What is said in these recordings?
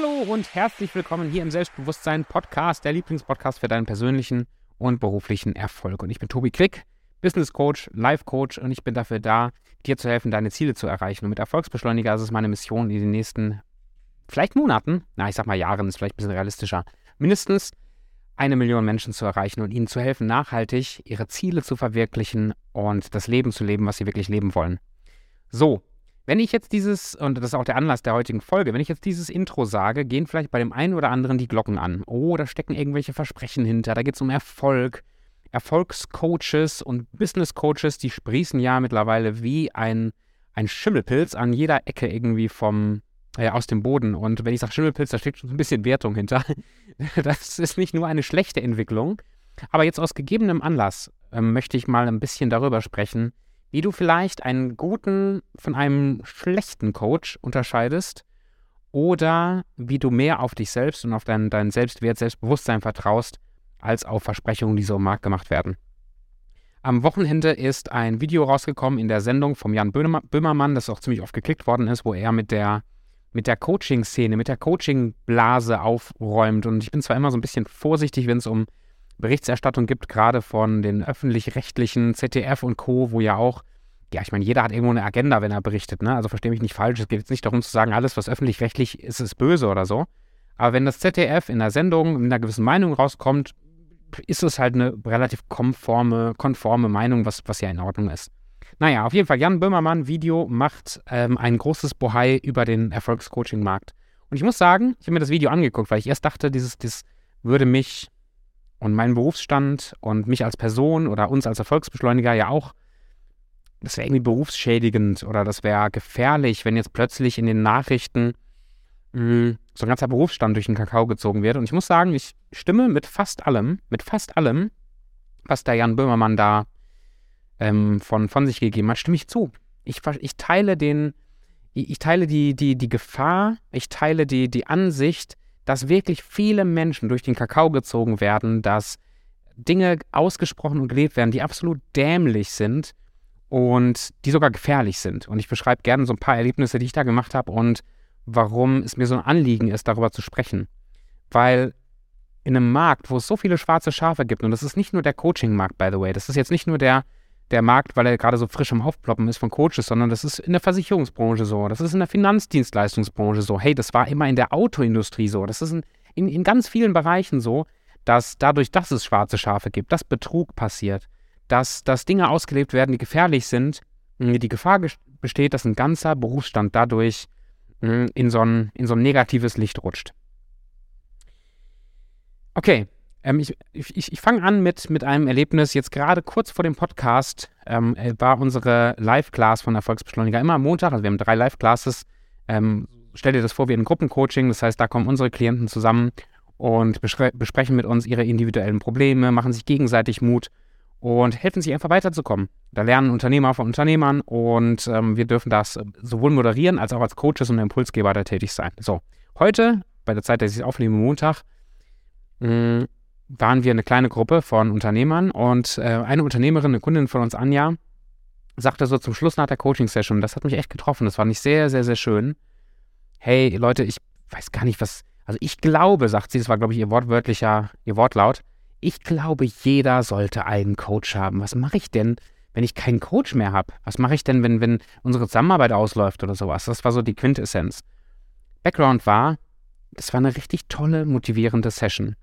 Hallo und herzlich willkommen hier im Selbstbewusstsein Podcast, der Lieblingspodcast für deinen persönlichen und beruflichen Erfolg. Und ich bin Tobi Quick, Business Coach, Life Coach und ich bin dafür da, dir zu helfen, deine Ziele zu erreichen. Und mit Erfolgsbeschleuniger ist es meine Mission, in den nächsten vielleicht Monaten, na, ich sag mal Jahren, ist vielleicht ein bisschen realistischer, mindestens eine Million Menschen zu erreichen und ihnen zu helfen, nachhaltig ihre Ziele zu verwirklichen und das Leben zu leben, was sie wirklich leben wollen. So, wenn ich jetzt dieses, und das ist auch der Anlass der heutigen Folge, wenn ich jetzt dieses Intro sage, gehen vielleicht bei dem einen oder anderen die Glocken an. Oh, da stecken irgendwelche Versprechen hinter, da geht es um Erfolg. Erfolgscoaches und Businesscoaches, die sprießen ja mittlerweile wie ein, ein Schimmelpilz an jeder Ecke irgendwie vom, äh, aus dem Boden. Und wenn ich sage Schimmelpilz, da steckt schon ein bisschen Wertung hinter. Das ist nicht nur eine schlechte Entwicklung. Aber jetzt aus gegebenem Anlass äh, möchte ich mal ein bisschen darüber sprechen, wie du vielleicht einen guten von einem schlechten Coach unterscheidest oder wie du mehr auf dich selbst und auf deinen, deinen Selbstwert, Selbstbewusstsein vertraust, als auf Versprechungen, die so im Markt gemacht werden. Am Wochenende ist ein Video rausgekommen in der Sendung vom Jan Böhmermann, das auch ziemlich oft geklickt worden ist, wo er mit der, mit der Coaching-Szene, mit der Coaching-Blase aufräumt. Und ich bin zwar immer so ein bisschen vorsichtig, wenn es um Berichterstattung gibt, gerade von den öffentlich-rechtlichen ZDF und Co., wo ja auch, ja, ich meine, jeder hat irgendwo eine Agenda, wenn er berichtet, ne? Also verstehe mich nicht falsch. Es geht jetzt nicht darum zu sagen, alles, was öffentlich-rechtlich ist, ist böse oder so. Aber wenn das ZDF in der Sendung mit einer gewissen Meinung rauskommt, ist es halt eine relativ konforme, konforme Meinung, was, was ja in Ordnung ist. Naja, auf jeden Fall, Jan Böhmermann, Video, macht ähm, ein großes Bohai über den Erfolgscoaching-Markt. Und ich muss sagen, ich habe mir das Video angeguckt, weil ich erst dachte, dieses, das würde mich und meinen Berufsstand und mich als Person oder uns als Erfolgsbeschleuniger ja auch, das wäre irgendwie berufsschädigend oder das wäre gefährlich, wenn jetzt plötzlich in den Nachrichten mh, hm, so ein ganzer Berufsstand durch den Kakao gezogen wird. Und ich muss sagen, ich stimme mit fast allem, mit fast allem, was der Jan Böhmermann da ähm, von, von sich gegeben hat, stimme ich zu. Ich, ich teile den, ich teile die, die, die Gefahr, ich teile die, die Ansicht, dass wirklich viele Menschen durch den Kakao gezogen werden, dass Dinge ausgesprochen und gelebt werden, die absolut dämlich sind und die sogar gefährlich sind. Und ich beschreibe gerne so ein paar Erlebnisse, die ich da gemacht habe und warum es mir so ein Anliegen ist, darüber zu sprechen. Weil in einem Markt, wo es so viele schwarze Schafe gibt, und das ist nicht nur der Coaching-Markt, by the way, das ist jetzt nicht nur der der Markt, weil er gerade so frisch im Aufploppen ist von Coaches, sondern das ist in der Versicherungsbranche so, das ist in der Finanzdienstleistungsbranche so. Hey, das war immer in der Autoindustrie so, das ist in, in, in ganz vielen Bereichen so, dass dadurch, dass es schwarze Schafe gibt, dass Betrug passiert, dass, dass Dinge ausgelebt werden, die gefährlich sind, die Gefahr besteht, dass ein ganzer Berufsstand dadurch in so ein, in so ein negatives Licht rutscht. Okay, ähm, ich ich, ich fange an mit, mit einem Erlebnis. Jetzt gerade kurz vor dem Podcast ähm, äh, war unsere Live-Class von Erfolgsbeschleuniger immer am Montag. Also wir haben drei Live-Classes. Ähm, stell dir das vor wie ein Gruppencoaching. Das heißt, da kommen unsere Klienten zusammen und besprechen mit uns ihre individuellen Probleme, machen sich gegenseitig Mut und helfen sich einfach weiterzukommen. Da lernen Unternehmer von Unternehmern und ähm, wir dürfen das sowohl moderieren als auch als Coaches und Impulsgeber da tätig sein. So, heute, bei der Zeit, dass ich es aufnehme, Montag, mh, mm, waren wir eine kleine Gruppe von Unternehmern und äh, eine Unternehmerin, eine Kundin von uns, Anja, sagte so zum Schluss nach der Coaching-Session, das hat mich echt getroffen, das fand ich sehr, sehr, sehr schön. Hey Leute, ich weiß gar nicht, was, also ich glaube, sagt sie, das war glaube ich ihr wortwörtlicher, ihr Wortlaut, ich glaube, jeder sollte einen Coach haben. Was mache ich denn, wenn ich keinen Coach mehr habe? Was mache ich denn, wenn, wenn unsere Zusammenarbeit ausläuft oder sowas? Das war so die Quintessenz. Background war, das war eine richtig tolle, motivierende Session.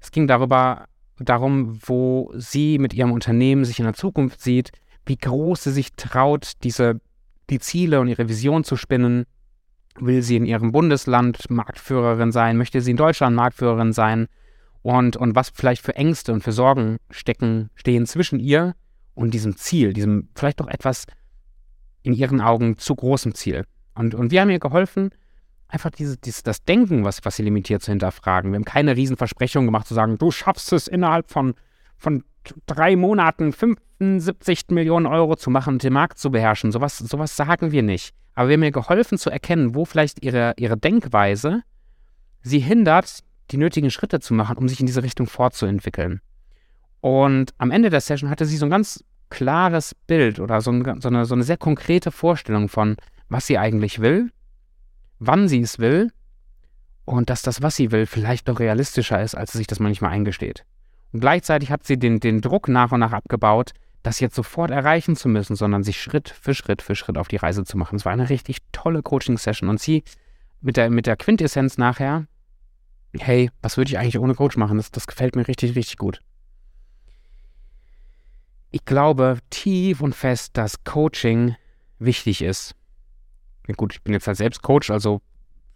Es ging darüber, darum, wo sie mit ihrem Unternehmen sich in der Zukunft sieht, wie groß sie sich traut, diese, die Ziele und ihre Vision zu spinnen. Will sie in ihrem Bundesland Marktführerin sein? Möchte sie in Deutschland Marktführerin sein? Und, und was vielleicht für Ängste und für Sorgen stecken, stehen zwischen ihr und diesem Ziel, diesem vielleicht doch etwas in ihren Augen zu großem Ziel. Und, und wir haben ihr geholfen, einfach diese, dieses, das Denken, was, was sie limitiert, zu hinterfragen. Wir haben keine Riesenversprechung gemacht, zu sagen, du schaffst es innerhalb von, von drei Monaten 75 Millionen Euro zu machen und den Markt zu beherrschen. Sowas, sowas sagen wir nicht. Aber wir haben ihr geholfen zu erkennen, wo vielleicht ihre, ihre Denkweise sie hindert, die nötigen Schritte zu machen, um sich in diese Richtung fortzuentwickeln. Und am Ende der Session hatte sie so ein ganz klares Bild oder so, ein, so, eine, so eine sehr konkrete Vorstellung von, was sie eigentlich will wann sie es will und dass das, was sie will, vielleicht doch realistischer ist, als sie sich das manchmal eingesteht. Und gleichzeitig hat sie den, den Druck nach und nach abgebaut, das jetzt sofort erreichen zu müssen, sondern sich Schritt für Schritt für Schritt auf die Reise zu machen. Es war eine richtig tolle Coaching-Session und sie mit der, mit der Quintessenz nachher, hey, was würde ich eigentlich ohne Coach machen? Das, das gefällt mir richtig, richtig gut. Ich glaube tief und fest, dass Coaching wichtig ist. Gut, ich bin jetzt halt selbst Coach, also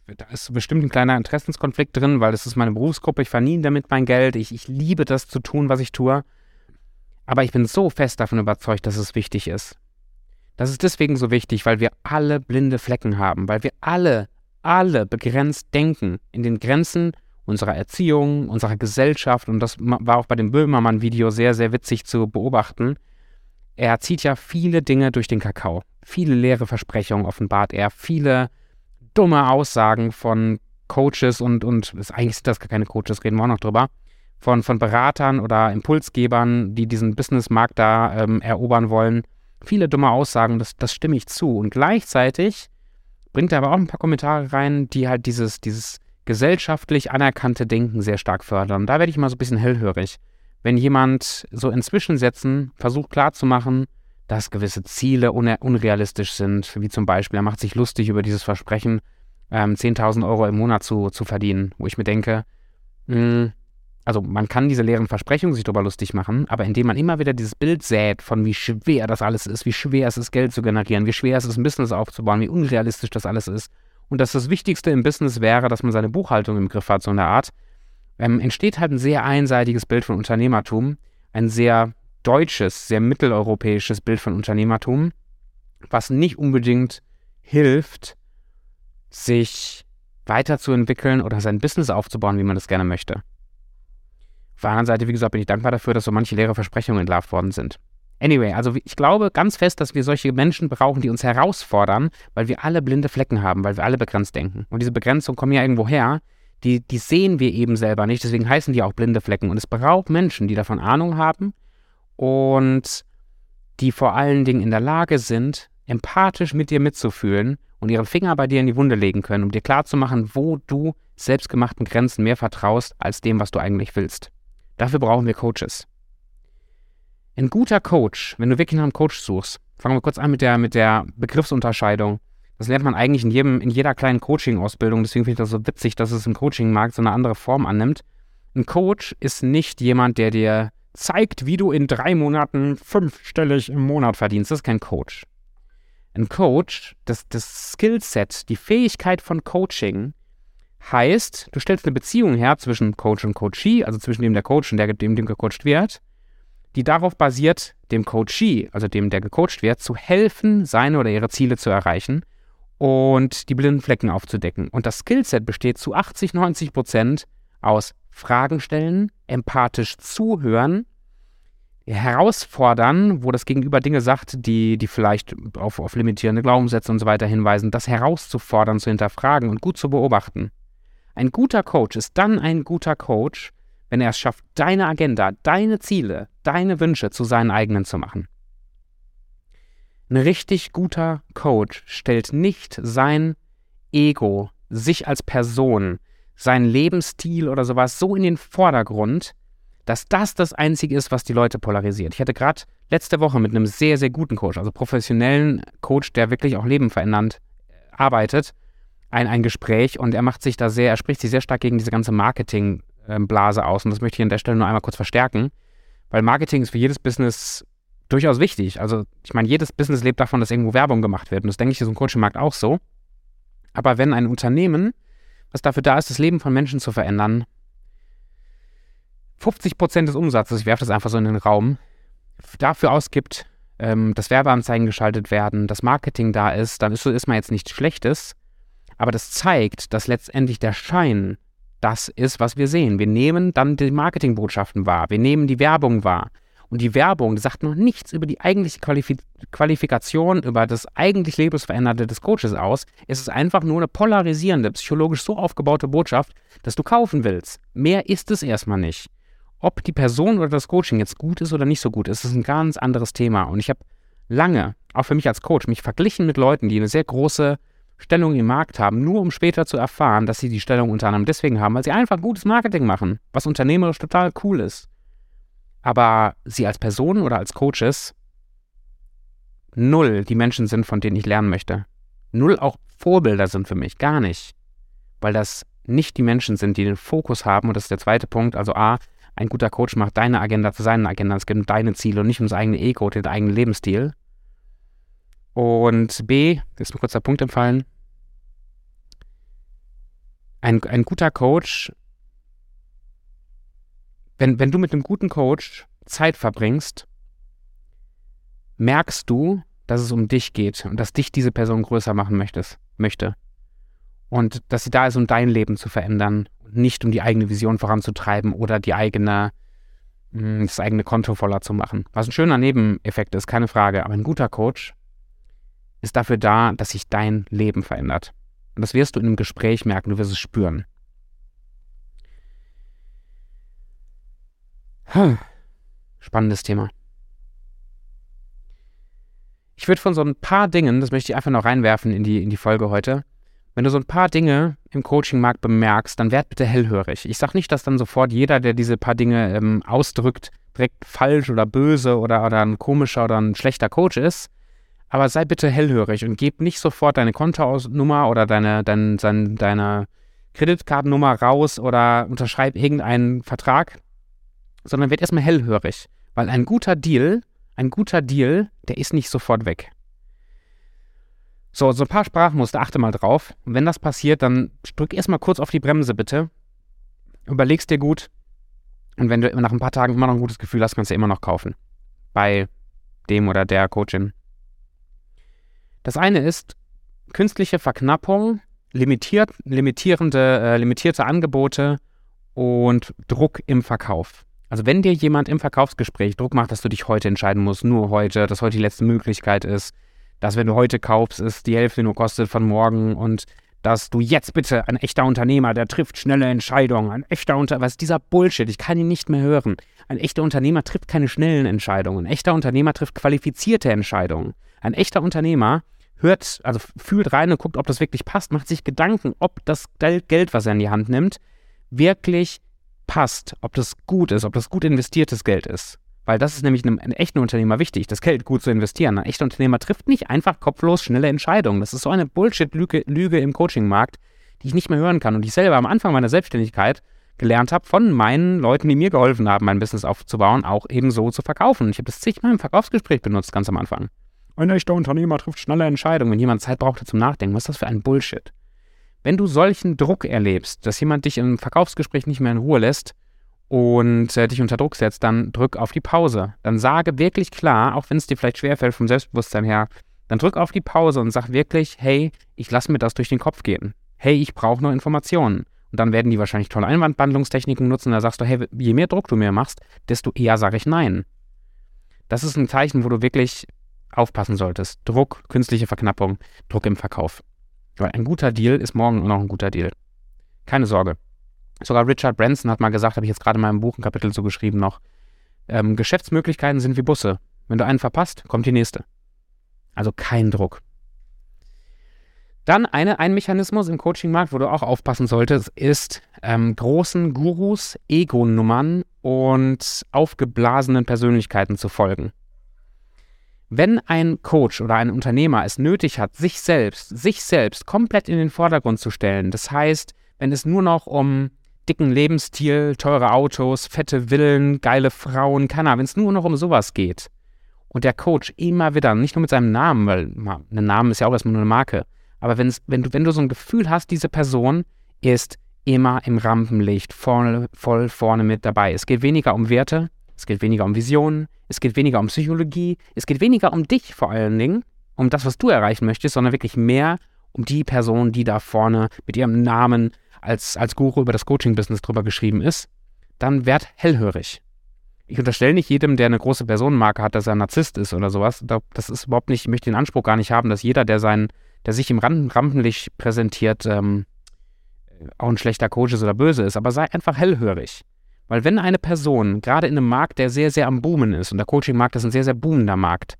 da ist bestimmt ein kleiner Interessenskonflikt drin, weil das ist meine Berufsgruppe, ich verdiene damit mein Geld, ich, ich liebe das zu tun, was ich tue. Aber ich bin so fest davon überzeugt, dass es wichtig ist. Das ist deswegen so wichtig, weil wir alle blinde Flecken haben, weil wir alle, alle begrenzt denken in den Grenzen unserer Erziehung, unserer Gesellschaft. Und das war auch bei dem Böhmermann-Video sehr, sehr witzig zu beobachten. Er zieht ja viele Dinge durch den Kakao. Viele leere Versprechungen offenbart er, viele dumme Aussagen von Coaches und, und eigentlich sind das gar keine Coaches, reden wir auch noch drüber, von, von Beratern oder Impulsgebern, die diesen Businessmarkt da ähm, erobern wollen. Viele dumme Aussagen, das, das stimme ich zu. Und gleichzeitig bringt er aber auch ein paar Kommentare rein, die halt dieses, dieses gesellschaftlich anerkannte Denken sehr stark fördern. Da werde ich mal so ein bisschen hellhörig. Wenn jemand so in Zwischensätzen versucht klarzumachen, dass gewisse Ziele unrealistisch sind, wie zum Beispiel, er macht sich lustig über dieses Versprechen, ähm, 10.000 Euro im Monat zu, zu verdienen, wo ich mir denke, mh, hm, also man kann diese leeren Versprechungen sich darüber lustig machen, aber indem man immer wieder dieses Bild sät von wie schwer das alles ist, wie schwer es ist, Geld zu generieren, wie schwer es ist, ein Business aufzubauen, wie unrealistisch das alles ist und dass das Wichtigste im Business wäre, dass man seine Buchhaltung im Griff hat, so eine Art, ähm, entsteht halt ein sehr einseitiges Bild von Unternehmertum, ein sehr deutsches, sehr mitteleuropäisches Bild von Unternehmertum, was nicht unbedingt hilft, sich weiterzuentwickeln oder sein Business aufzubauen, wie man das gerne möchte. Auf der anderen Seite, wie gesagt, bin ich dankbar dafür, dass so manche leere Versprechungen entlarvt worden sind. Anyway, also ich glaube ganz fest, dass wir solche Menschen brauchen, die uns herausfordern, weil wir alle blinde Flecken haben, weil wir alle begrenzt denken. Und diese Begrenzung kommen ja irgendwo her, die, die sehen wir eben selber nicht, deswegen heißen die auch blinde Flecken. Und es braucht Menschen, die davon Ahnung haben und die vor allen Dingen in der Lage sind, empathisch mit dir mitzufühlen und ihre Finger bei dir in die Wunde legen können, um dir klarzumachen, wo du selbstgemachten Grenzen mehr vertraust als dem, was du eigentlich willst. Dafür brauchen wir Coaches. Ein guter Coach, wenn du wirklich nach einem Coach suchst, fangen wir kurz an mit der, mit der Begriffsunterscheidung. Das lernt man eigentlich in, jedem, in jeder kleinen Coaching-Ausbildung, deswegen finde ich das so witzig, dass es im Coaching-Markt so eine andere Form annimmt. Ein Coach ist nicht jemand, der dir zeigt, wie du in drei Monaten fünfstellig im Monat verdienst. Das ist kein Coach. Ein Coach, das, das Skillset, die Fähigkeit von Coaching heißt, du stellst eine Beziehung her zwischen Coach und Coachee, also zwischen dem der Coach und der, dem, dem gecoacht wird, die darauf basiert, dem Coachee, also dem, der gecoacht wird, zu helfen, seine oder ihre Ziele zu erreichen und die blinden Flecken aufzudecken. Und das Skillset besteht zu 80, 90 Prozent aus Fragen stellen, empathisch zuhören, herausfordern, wo das Gegenüber Dinge sagt, die, die vielleicht auf, auf limitierende Glaubenssätze und so weiter hinweisen, das herauszufordern, zu hinterfragen und gut zu beobachten. Ein guter Coach ist dann ein guter Coach, wenn er es schafft, deine Agenda, deine Ziele, deine Wünsche zu seinen eigenen zu machen. Ein richtig guter Coach stellt nicht sein Ego, sich als Person, seinen Lebensstil oder sowas so in den Vordergrund, dass das das Einzige ist, was die Leute polarisiert. Ich hatte gerade letzte Woche mit einem sehr, sehr guten Coach, also professionellen Coach, der wirklich auch Leben verändernd äh, arbeitet, ein, ein Gespräch und er macht sich da sehr, er spricht sich sehr stark gegen diese ganze Marketingblase aus und das möchte ich an der Stelle nur einmal kurz verstärken, weil Marketing ist für jedes Business durchaus wichtig. Also ich meine, jedes Business lebt davon, dass irgendwo Werbung gemacht wird und das denke ich ist im Coaching-Markt auch so. Aber wenn ein Unternehmen was dafür da ist, das Leben von Menschen zu verändern. 50 Prozent des Umsatzes, ich werfe das einfach so in den Raum, dafür ausgibt, ähm, dass Werbeanzeigen geschaltet werden, dass Marketing da ist, dann ist, ist man jetzt nichts Schlechtes. Aber das zeigt, dass letztendlich der Schein das ist, was wir sehen. Wir nehmen dann die Marketingbotschaften wahr, wir nehmen die Werbung wahr. Und die Werbung sagt noch nichts über die eigentliche Qualif Qualifikation, über das eigentlich Lebensveränderte des Coaches aus. Es ist einfach nur eine polarisierende, psychologisch so aufgebaute Botschaft, dass du kaufen willst. Mehr ist es erstmal nicht. Ob die Person oder das Coaching jetzt gut ist oder nicht so gut ist, ist ein ganz anderes Thema. Und ich habe lange, auch für mich als Coach, mich verglichen mit Leuten, die eine sehr große Stellung im Markt haben, nur um später zu erfahren, dass sie die Stellung unter anderem deswegen haben, weil sie einfach gutes Marketing machen, was unternehmerisch total cool ist. Aber sie als Personen oder als Coaches null die Menschen sind, von denen ich lernen möchte. Null auch Vorbilder sind für mich, gar nicht. Weil das nicht die Menschen sind, die den Fokus haben, und das ist der zweite Punkt, also A, ein guter Coach macht deine Agenda zu seinen Agenda, es geht um deine Ziele und nicht um das eigene Ego, den eigenen Lebensstil. Und B, ist mir kurz der Punkt empfallen, ein, ein guter Coach, wenn, wenn du mit einem guten Coach Zeit verbringst, merkst du, dass es um dich geht und dass dich diese Person größer machen möchtest, möchte. Und dass sie da ist, um dein Leben zu verändern und nicht um die eigene Vision voranzutreiben oder die eigene, hm, das eigene Konto voller zu machen. Was ein schöner Nebeneffekt ist, keine Frage. Aber ein guter Coach ist dafür da, dass sich dein Leben verändert. Und das wirst du in einem Gespräch merken, du wirst es spüren. Spannendes Thema. Ich würde von so ein paar Dingen, das möchte ich einfach noch reinwerfen in die, in die Folge heute, wenn du so ein paar Dinge im Coaching-Markt bemerkst, dann werd bitte hellhörig. Ich sage nicht, dass dann sofort jeder, der diese paar Dinge ähm, ausdrückt, direkt falsch oder böse oder, oder ein komischer oder ein schlechter Coach ist. Aber sei bitte hellhörig und gib nicht sofort deine Kontonummer oder deine, dein, dein, deine Kreditkartennummer raus oder unterschreib irgendeinen Vertrag, sondern werd erstmal hellhörig. Weil ein guter Deal, ein guter Deal, der ist nicht sofort weg. So, so ein paar Sprachmuster, achte mal drauf. Und wenn das passiert, dann drück erstmal kurz auf die Bremse bitte. Überlegst dir gut. Und wenn du nach ein paar Tagen immer noch ein gutes Gefühl hast, kannst du immer noch kaufen. Bei dem oder der Coachin. Das eine ist künstliche Verknappung, limitiert, limitierende, äh, limitierte Angebote und Druck im Verkauf. Also wenn dir jemand im Verkaufsgespräch Druck macht, dass du dich heute entscheiden musst, nur heute, dass heute die letzte Möglichkeit ist, dass wenn du heute kaufst, es die Hälfte nur kostet von morgen und dass du jetzt bitte ein echter Unternehmer, der trifft schnelle Entscheidungen, ein echter Unternehmer, was ist dieser Bullshit, ich kann ihn nicht mehr hören. Ein echter Unternehmer trifft keine schnellen Entscheidungen, ein echter Unternehmer trifft qualifizierte Entscheidungen. Ein echter Unternehmer hört, also fühlt rein und guckt, ob das wirklich passt, macht sich Gedanken, ob das Geld, was er in die Hand nimmt, wirklich passt, ob das gut ist, ob das gut investiertes Geld ist. Weil das ist nämlich einem, einem, echten Unternehmer wichtig, das Geld gut zu investieren. Ein echter Unternehmer trifft nicht einfach kopflos schnelle Entscheidungen. Das ist so eine Bullshit-Lüge Lüge im Coaching-Markt, die ich nicht mehr hören kann. Und ich selber am Anfang meiner Selbstständigkeit gelernt habe von meinen Leuten, die mir geholfen haben, mein Business aufzubauen, auch eben so zu verkaufen. Ich habe das zigmal im Verkaufsgespräch benutzt, ganz am Anfang. Ein echter Unternehmer trifft schnelle Entscheidungen, wenn jemand Zeit brauchte zum Nachdenken. Was ist das für ein Bullshit? Wenn du solchen Druck erlebst, dass jemand dich im Verkaufsgespräch nicht mehr in Ruhe lässt und äh, dich unter Druck setzt, dann drück auf die Pause. Dann sage wirklich klar, auch wenn es dir vielleicht schwerfällt vom Selbstbewusstsein her, dann drück auf die Pause und sag wirklich, hey, ich lasse mir das durch den Kopf gehen. Hey, ich brauche noch Informationen. Und dann werden die wahrscheinlich tolle Einwandbehandlungstechniken nutzen. Da sagst du, hey, je mehr Druck du mir machst, desto eher sage ich nein. Das ist ein Zeichen, wo du wirklich aufpassen solltest. Druck, künstliche Verknappung, Druck im Verkauf. Weil ein guter Deal ist morgen noch ein guter Deal. Keine Sorge. Sogar Richard Branson hat mal gesagt, habe ich jetzt gerade in meinem Buch ein Kapitel so geschrieben noch, ähm, Geschäftsmöglichkeiten sind wie Busse. Wenn du einen verpasst, kommt die nächste. Also kein Druck. Dann eine, ein Mechanismus im Coaching-Markt, wo du auch aufpassen solltest, ist ähm, großen Gurus, Ego-Nummern und aufgeblasenen Persönlichkeiten zu folgen. Wenn ein Coach oder ein Unternehmer es nötig hat, sich selbst, sich selbst komplett in den Vordergrund zu stellen, das heißt, wenn es nur noch um dicken Lebensstil, teure Autos, fette Villen, geile Frauen, keine Ahnung, wenn es nur noch um sowas geht und der Coach immer wieder, nicht nur mit seinem Namen, weil ein Name ist ja auch erstmal nur eine Marke, aber wenn du, wenn du so ein Gefühl hast, diese Person ist immer im Rampenlicht, voll, voll vorne mit dabei. Es geht weniger um Werte, es geht weniger um Visionen, es geht weniger um Psychologie, es geht weniger um dich vor allen Dingen, um das, was du erreichen möchtest, sondern wirklich mehr um die Person, die da vorne mit ihrem Namen als, als Guru über das Coaching-Business drüber geschrieben ist, dann werd hellhörig. Ich unterstelle nicht jedem, der eine große Personenmarke hat, dass er ein Narzisst ist oder sowas. Das ist überhaupt nicht, ich möchte den Anspruch gar nicht haben, dass jeder, der sein, der sich im Rampenlicht präsentiert, ähm, auch ein schlechter Coach ist oder böse ist, aber sei einfach hellhörig. Weil wenn eine Person, gerade in einem Markt, der sehr, sehr am Boomen ist, und der Coaching-Markt ist ein sehr, sehr boomender Markt,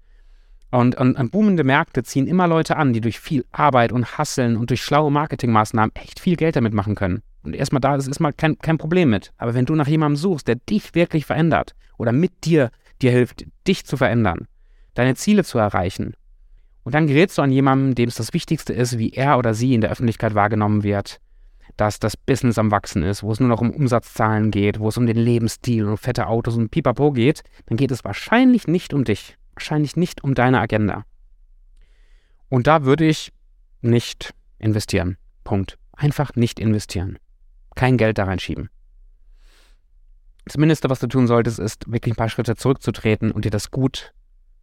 Und, und, und, boomende Märkte ziehen immer Leute an, die durch viel Arbeit und Hasseln und durch schlaue Marketingmaßnahmen echt viel Geld damit machen können. Und erstmal da ist erstmal kein, kein Problem mit. Aber wenn du nach jemandem suchst, der dich wirklich verändert oder mit dir dir hilft, dich zu verändern, deine Ziele zu erreichen, und dann gerätst du an jemanden, dem es das Wichtigste ist, wie er oder sie in der Öffentlichkeit wahrgenommen wird, dass das Business am Wachsen ist, wo es nur noch um Umsatzzahlen geht, wo es um den Lebensstil und fette Autos und Pipapo geht, dann geht es wahrscheinlich nicht um dich, wahrscheinlich nicht um deine Agenda. Und da würde ich nicht investieren. Punkt. Einfach nicht investieren. Kein Geld da reinschieben. Das Mindeste, was du tun solltest, ist wirklich ein paar Schritte zurückzutreten und dir das gut,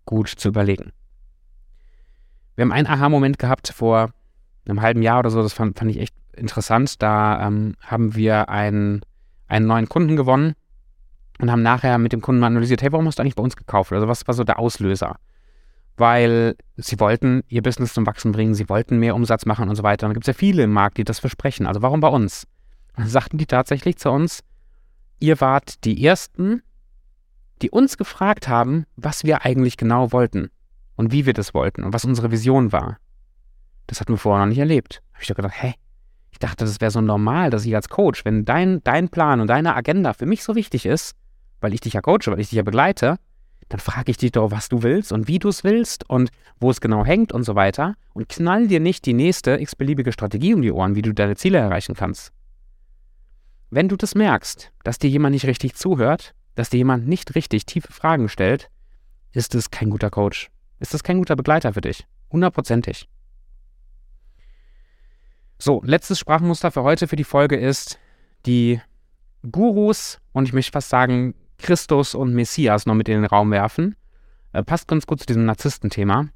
gut zu überlegen. Wir haben einen Aha-Moment gehabt vor einem halben Jahr oder so, das fand, fand ich echt interessant. Da ähm, haben wir einen, einen neuen Kunden gewonnen und haben nachher mit dem Kunden mal analysiert, hey, warum hast du eigentlich bei uns gekauft? Also was war so der Auslöser? Weil sie wollten ihr Business zum Wachsen bringen, sie wollten mehr Umsatz machen und so weiter. Und da gibt es ja viele im Markt, die das versprechen. Also warum bei uns? Und dann sagten die tatsächlich zu uns, ihr wart die Ersten, die uns gefragt haben, was wir eigentlich genau wollten und wie wir das wollten und was unsere Vision war. Das hatten wir vorher noch nicht erlebt. Da habe ich doch gedacht, hä? Dachte, das wäre so normal, dass ich als Coach, wenn dein, dein Plan und deine Agenda für mich so wichtig ist, weil ich dich ja coache, weil ich dich ja begleite, dann frage ich dich doch, was du willst und wie du es willst und wo es genau hängt und so weiter und knall dir nicht die nächste x-beliebige Strategie um die Ohren, wie du deine Ziele erreichen kannst. Wenn du das merkst, dass dir jemand nicht richtig zuhört, dass dir jemand nicht richtig tiefe Fragen stellt, ist es kein guter Coach. Ist das kein guter Begleiter für dich. Hundertprozentig. So, letztes Sprachmuster für heute, für die Folge ist die Gurus und ich möchte fast sagen Christus und Messias noch mit in den Raum werfen. Äh, passt ganz gut zu diesem Narzisstenthema.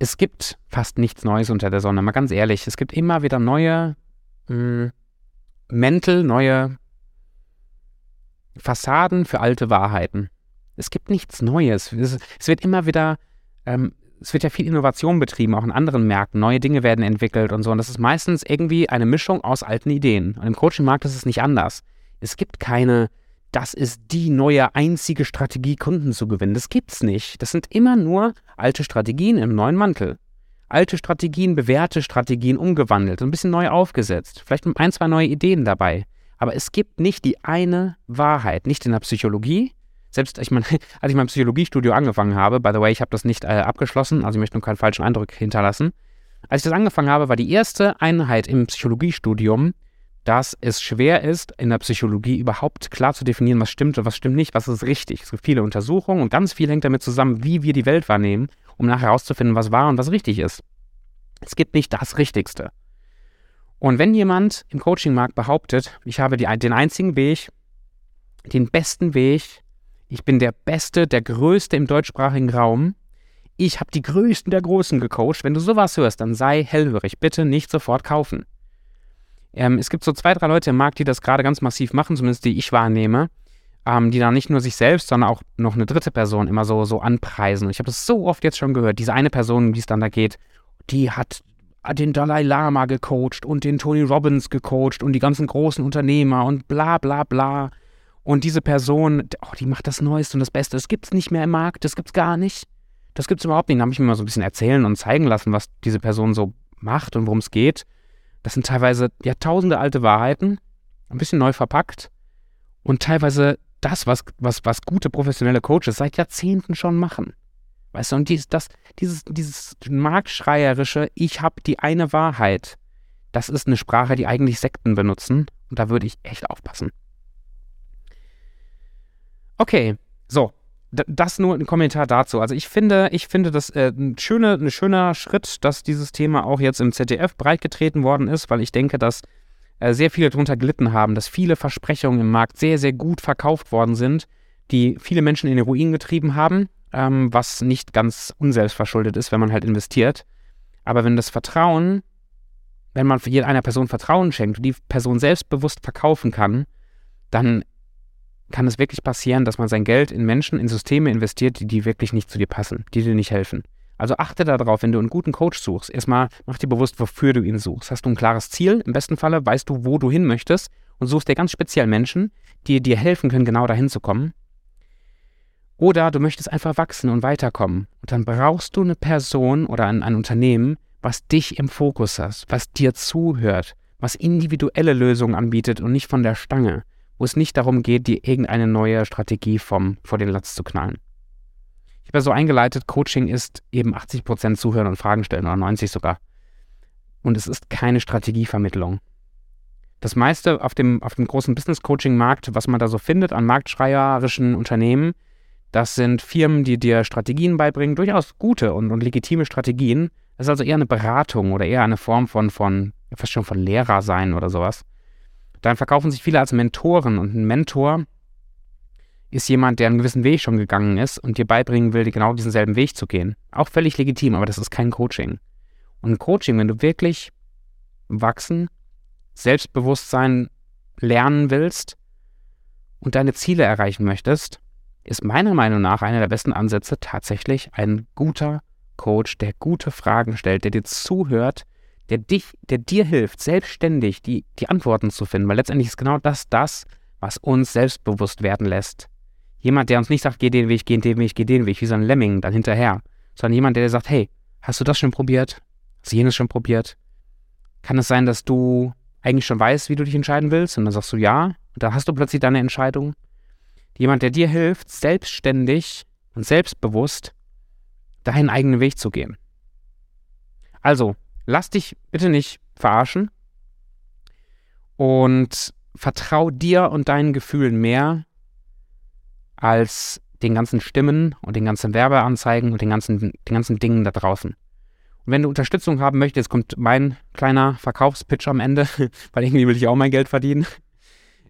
Es gibt fast nichts Neues unter der Sonne, mal ganz ehrlich. Es gibt immer wieder neue hm, Mäntel, neue Fassaden für alte Wahrheiten. Es gibt nichts Neues. Es, es wird immer wieder ähm, es wird ja viel Innovation betrieben, auch in anderen Märkten. Neue Dinge werden entwickelt und so. Und das ist meistens irgendwie eine Mischung aus alten Ideen. Und im Coaching-Markt ist es nicht anders. Es gibt keine, das ist die neue einzige Strategie, Kunden zu gewinnen. Das gibt's nicht. Das sind immer nur alte Strategien im neuen Mantel. Alte Strategien, bewährte Strategien umgewandelt, ein bisschen neu aufgesetzt. Vielleicht mit ein, zwei neue Ideen dabei. Aber es gibt nicht die eine Wahrheit, nicht in der Psychologie, selbst, ich meine, als ich mein Psychologiestudio angefangen habe, by the way, ich habe das nicht äh, abgeschlossen, also ich möchte nur keinen falschen Eindruck hinterlassen. Als ich das angefangen habe, war die erste Einheit im Psychologiestudium, dass es schwer ist, in der Psychologie überhaupt klar zu definieren, was stimmt und was stimmt nicht, was ist richtig. Es gibt viele Untersuchungen und ganz viel hängt damit zusammen, wie wir die Welt wahrnehmen, um nachher herauszufinden, was wahr und was richtig ist. Es gibt nicht das Richtigste. Und wenn jemand im Coaching-Markt behauptet, ich habe die, den einzigen Weg, den besten Weg, ich bin der Beste, der Größte im deutschsprachigen Raum. Ich habe die Größten der Großen gecoacht. Wenn du sowas hörst, dann sei hellhörig. Bitte nicht sofort kaufen. Ähm, es gibt so zwei, drei Leute im Markt, die das gerade ganz massiv machen, zumindest die ich wahrnehme, ähm, die da nicht nur sich selbst, sondern auch noch eine dritte Person immer so, so anpreisen. Ich habe das so oft jetzt schon gehört. Diese eine Person, um die es dann da geht, die hat den Dalai Lama gecoacht und den Tony Robbins gecoacht und die ganzen großen Unternehmer und bla bla bla. Und diese Person, oh, die macht das Neueste und das Beste. Das gibt es nicht mehr im Markt, das gibt es gar nicht. Das gibt es überhaupt nicht. Da habe ich mir mal so ein bisschen erzählen und zeigen lassen, was diese Person so macht und worum es geht. Das sind teilweise jahrtausende alte Wahrheiten, ein bisschen neu verpackt und teilweise das, was, was, was gute professionelle Coaches seit Jahrzehnten schon machen. Weißt du, und dies, das, dieses, dieses marktschreierische, ich habe die eine Wahrheit, das ist eine Sprache, die eigentlich Sekten benutzen und da würde ich echt aufpassen. Okay, so. Das nur ein Kommentar dazu. Also ich finde, ich finde das äh, ein, schöne, ein schöner Schritt, dass dieses Thema auch jetzt im ZDF breitgetreten worden ist, weil ich denke, dass äh, sehr viele darunter gelitten haben, dass viele Versprechungen im Markt sehr, sehr gut verkauft worden sind, die viele Menschen in den Ruin getrieben haben, ähm, was nicht ganz unselbstverschuldet ist, wenn man halt investiert. Aber wenn das Vertrauen, wenn man einer Person Vertrauen schenkt und die Person selbstbewusst verkaufen kann, dann kann es wirklich passieren, dass man sein Geld in Menschen, in Systeme investiert, die, die wirklich nicht zu dir passen, die dir nicht helfen. Also achte darauf, wenn du einen guten Coach suchst. Erstmal mach dir bewusst, wofür du ihn suchst. Hast du ein klares Ziel? Im besten Falle weißt du, wo du hin möchtest und suchst dir ganz speziell Menschen, die dir helfen können, genau dahin zu kommen. Oder du möchtest einfach wachsen und weiterkommen. Und dann brauchst du eine Person oder ein, ein Unternehmen, was dich im Fokus hat, was dir zuhört, was individuelle Lösungen anbietet und nicht von der Stange, wo es nicht darum geht, dir irgendeine neue Strategie vom, vor den Latz zu knallen. Ich habe ja so eingeleitet, Coaching ist eben 80% Zuhören und Fragen stellen oder 90 sogar. Und es ist keine Strategievermittlung. Das meiste auf dem, auf dem großen Business-Coaching-Markt, was man da so findet an marktschreierischen Unternehmen, das sind Firmen, die dir Strategien beibringen, durchaus gute und, und legitime Strategien. Das ist also eher eine Beratung oder eher eine Form von, von fast schon von Lehrer sein oder sowas. Dann verkaufen sich viele als Mentoren und ein Mentor ist jemand, der einen gewissen Weg schon gegangen ist und dir beibringen will, genau diesen selben Weg zu gehen. Auch völlig legitim, aber das ist kein Coaching. Und Coaching, wenn du wirklich wachsen, Selbstbewusstsein lernen willst und deine Ziele erreichen möchtest, ist meiner Meinung nach einer der besten Ansätze tatsächlich ein guter Coach, der gute Fragen stellt, der dir zuhört, der dich, der dir hilft, selbstständig die, die Antworten zu finden, weil letztendlich ist genau das das, was uns selbstbewusst werden lässt. Jemand, der uns nicht sagt, geh den Weg, geh den Weg, geh den Weg, wie so ein Lemming dann hinterher, sondern jemand, der sagt, hey, hast du das schon probiert? Hast du jenes schon probiert? Kann es sein, dass du eigentlich schon weißt, wie du dich entscheiden willst? Und dann sagst du ja, und dann hast du plötzlich deine Entscheidung. Jemand, der dir hilft, selbstständig und selbstbewusst deinen eigenen Weg zu gehen. Also, lass dich bitte nicht verarschen und vertrau dir und deinen Gefühlen mehr als den ganzen Stimmen und den ganzen Werbeanzeigen und den ganzen, den ganzen Dingen da draußen. Und wenn du Unterstützung haben möchtest, kommt mein kleiner Verkaufspitch am Ende, weil irgendwie will ich auch mein Geld verdienen.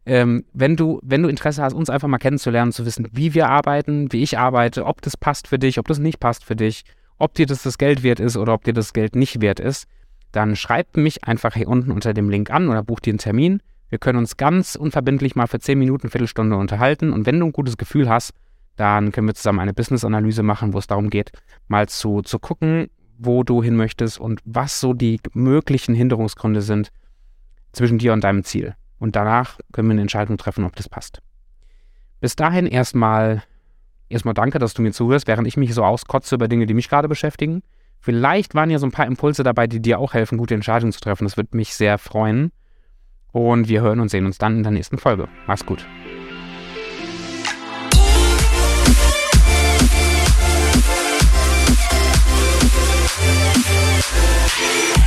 Ähm, wenn, du, wenn du Interesse hast, uns einfach mal kennenzulernen, zu wissen, wie wir arbeiten, wie ich arbeite, ob das passt für dich, ob das nicht passt für dich, ob dir das das Geld wert ist oder ob dir das Geld nicht wert ist, dann schreib mich einfach hier unten unter dem Link an oder buch dir einen Termin. Wir können uns ganz unverbindlich mal für 10 Minuten, Viertelstunde unterhalten und wenn du ein gutes Gefühl hast, dann können wir zusammen eine Business-Analyse machen, wo es darum geht, mal zu, zu gucken, wo du hin möchtest und was so die möglichen Hinderungsgründe sind zwischen dir und deinem Ziel. Und danach können wir eine Entscheidung treffen, ob das passt. Bis dahin erstmal, erstmal danke, dass du mir zuhörst, während ich mich so auskotze über Dinge, die mich gerade beschäftigen. Vielleicht waren ja so ein paar Impulse dabei, die dir auch helfen, gute Entscheidungen zu treffen. Das würde mich sehr freuen. Und wir hören und sehen uns dann in der nächsten Folge. Mach's gut. Yeah.